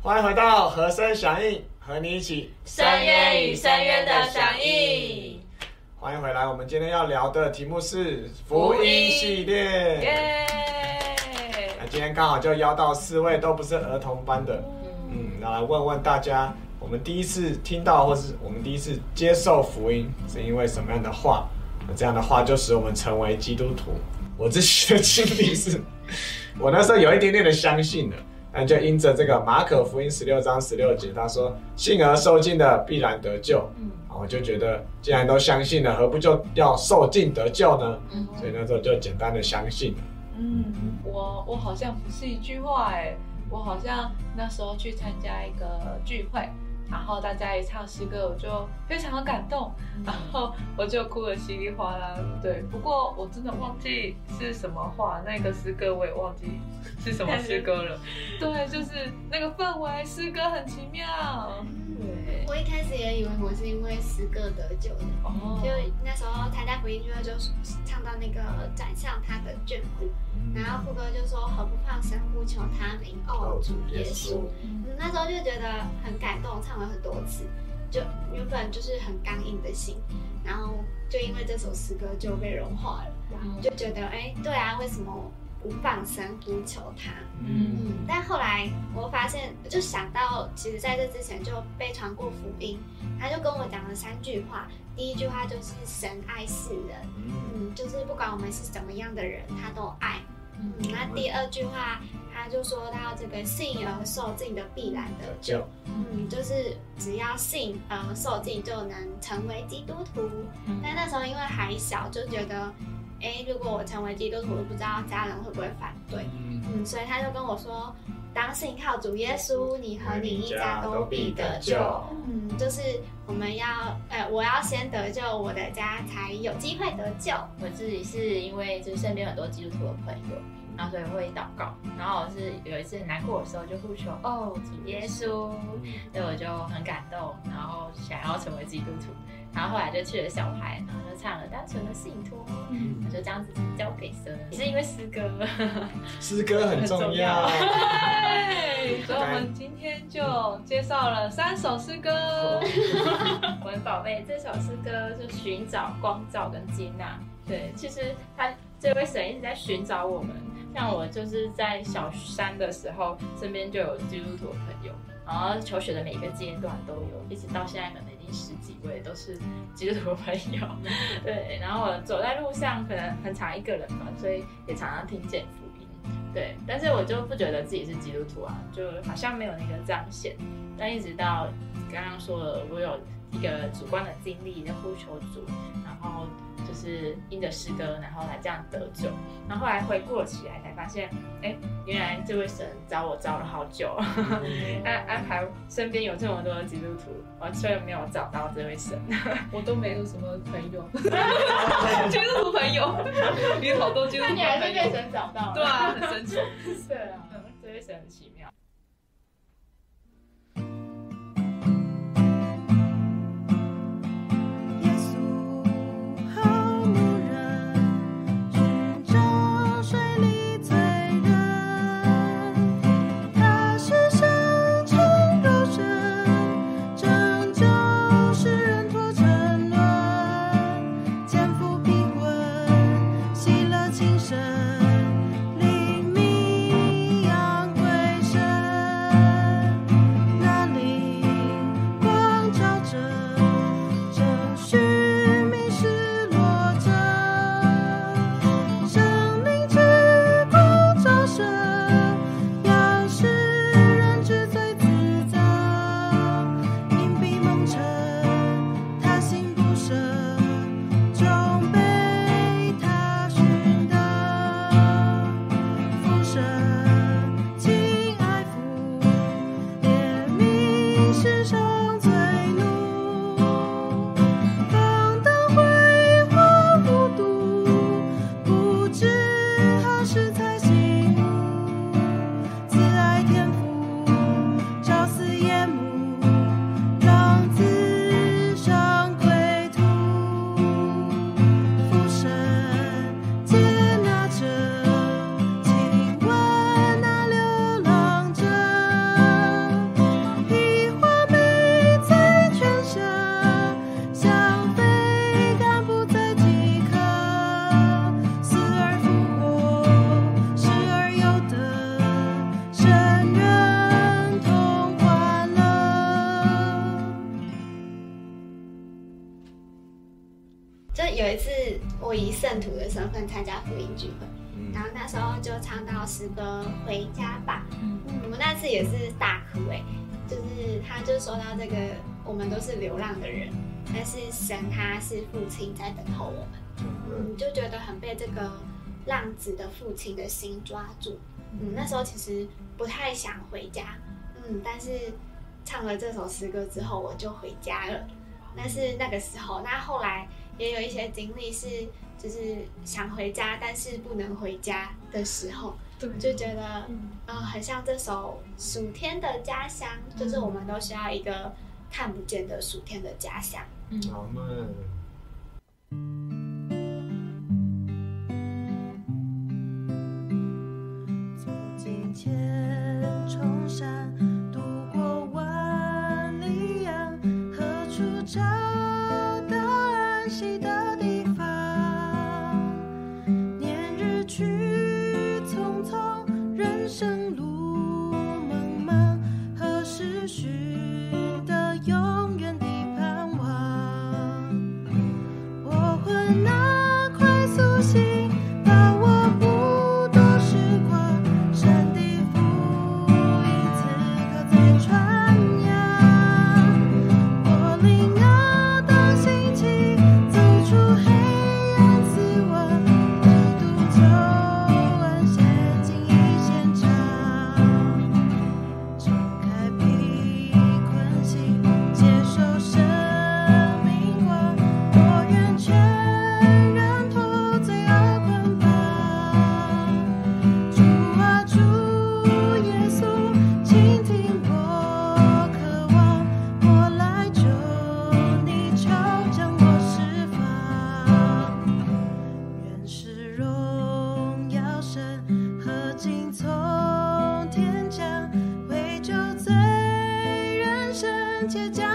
欢迎回到和声响应，和你一起深渊与深渊的响应。欢迎回来，我们今天要聊的题目是福音系列。耶！那今天刚好就邀到四位都不是儿童班的，嗯，那来问问大家，我们第一次听到或是我们第一次接受福音，是因为什么样的话？那这样的话就使我们成为基督徒。我自己的经历是，我那时候有一点点的相信了，但就因着这个马可福音十六章十六节，他说信而受尽的必然得救。我就觉得既然都相信了，何不就要受尽得救呢？嗯所以那时候就简单的相信了。嗯，我我好像不是一句话哎，我好像那时候去参加一个聚会，然后大家一唱诗歌，我就非常的感动，然后我就哭得稀里哗啦。对，不过我真的忘记是什么话，那个诗歌我也忘记是什么诗歌了。对，就是那个氛围，诗歌很奇妙。对，我一开始也以为我是因为诗歌得救的，哦。就那时候他在福音聚会就唱到那个转向他的眷顾，然后副歌就说何不放声呼求他名？哦主耶稣，嗯，那时候就觉得很感动，唱了很多次，就原本就是很刚硬的心，然后就因为这首诗歌就被融化了，嗯。就觉得哎对啊，为什么不放声呼求他？嗯嗯，但后来我发现，就想到，其实在这之前就被传过福音，他就跟我讲了三句话。第一句话就是神爱世人，嗯，就是不管我们是怎么样的人，他都爱。嗯，那第二句话，他就说到这个信而受尽的必然得救，嗯，就是只要信而受尽就能成为基督徒。但那时候因为还小，就觉得，哎，如果我成为基督徒，我不知道家人会不会反对。嗯，所以他就跟我说，当信靠主耶稣，你和你一家都必得救。嗯，就是我们要，呃，我要先得救，我的家才有机会得救。我自己是因为就是身边很多基督徒的朋友，然后所以会祷告，然后我是有一次很难过的时候就呼求哦主耶稣，所以我就很感动，然后想要成为基督徒，然后后来就去了小孩，然后就唱了单纯的信托，我就这样子交给神，也是因为诗歌，诗歌很重要。对，所以我们今天就介绍了三首诗歌。我的宝贝，这首诗歌是寻找光照跟接纳。对，其实他这位神一直在寻找我们。像我就是在小三的时候，身边就有基督徒的朋友，然后求学的每一个阶段都有，一直到现在可能已经十几位都是基督徒朋友。对，然后我走在路上可能很常一个人嘛，所以也常常听见福音。对，但是我就不觉得自己是基督徒啊，就好像没有那个彰显。但一直到刚刚说了，我有一个主观的经历，在呼求主，然后就是因着诗歌，然后来这样得救。然后后来回顾了起来，才发现，哎，原来这位神找我找了好久，安安排身边有这么多的基督徒，我却没有找到这位神。我都没有什么朋友，基督徒朋友，你好多基督徒朋友。神找到对啊，很神奇。对啊，这位神很奇妙。参加福音聚会，然后那时候就唱到诗歌《回家吧》，嗯，我们那次也是大哭哎，就是他就说到这个，我们都是流浪的人，但是神他是父亲在等候我们，嗯，就觉得很被这个浪子的父亲的心抓住，嗯，那时候其实不太想回家，嗯，但是唱了这首诗歌之后，我就回家了。但是那个时候，那后来也有一些经历是，就是想回家，但是不能回家的时候，就觉得，嗯，很像这首《暑天的家乡》，就是我们都需要一个看不见的暑天的家乡。嗯，好嘛。喜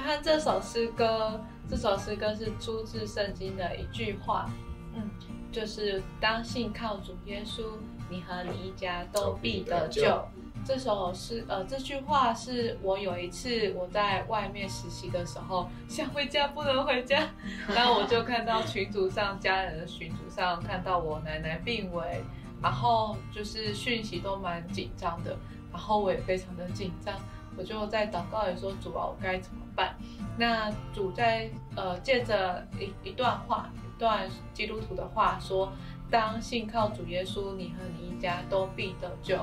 欢这首诗歌，这首诗歌是出自圣经的一句话，嗯，就是当信靠主耶稣，你和你一家都必得救。这首诗，呃，这句话是我有一次我在外面实习的时候想回家不能回家，然后我就看到群组上家人的群组上看到我奶奶病危，然后就是讯息都蛮紧张的，然后我也非常的紧张。我就在祷告里说：“主啊，我该怎么办？”那主在呃借着一一段话，一段基督徒的话说：“当信靠主耶稣，你和你一家都必得救。”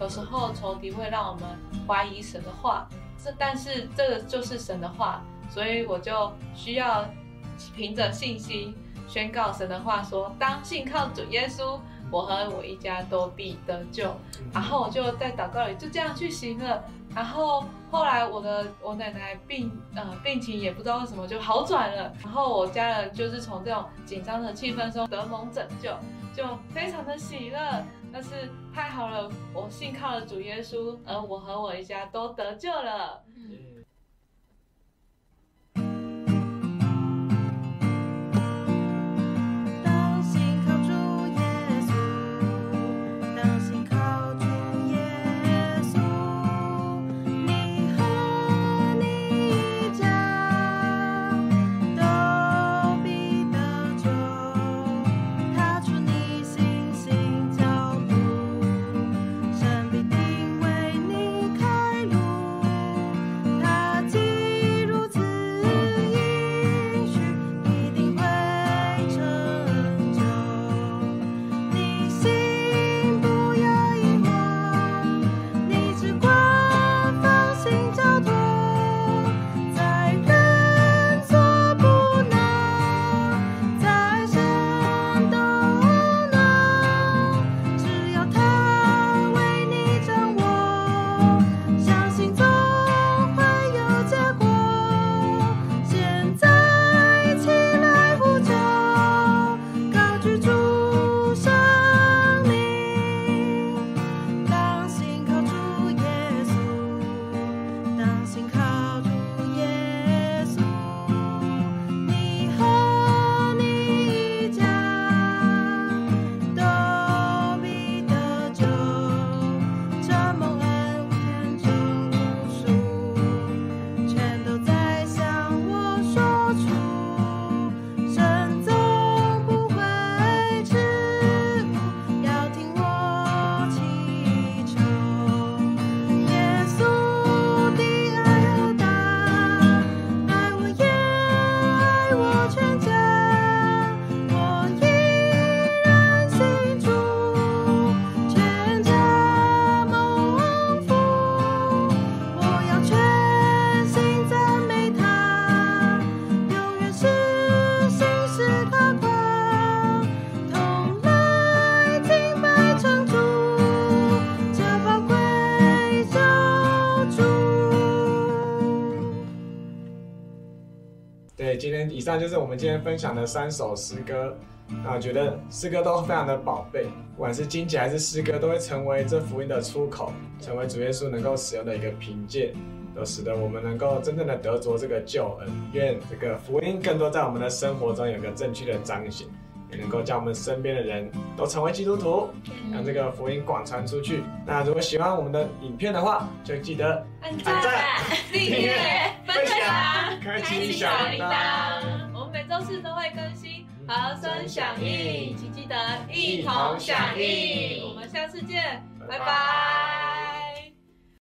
有时候仇敌会让我们怀疑神的话，这但是这个就是神的话，所以我就需要凭着信心宣告神的话说：“当信靠主耶稣，我和我一家都必得救。”然后我就在祷告里就这样去行了。然后后来我的我奶奶病呃病情也不知道为什么就好转了，然后我家人就是从这种紧张的气氛中得蒙拯救，就非常的喜乐。但是太好了，我信靠了主耶稣，而我和我一家都得救了。今天以上就是我们今天分享的三首诗歌。那我觉得诗歌都非常的宝贝，不管是经节还是诗歌，都会成为这福音的出口，成为主耶稣能够使用的一个凭借，都使得我们能够真正的得着这个救恩。愿这个福音更多在我们的生活中有个正确的彰显，也能够叫我们身边的人都成为基督徒，让这个福音广传出去。那如果喜欢我们的影片的话，就记得按按赞、订阅、分享、开启小铃。铛。我们每周四都会更新和声响应，请记得一同响应。我们下次见，拜拜。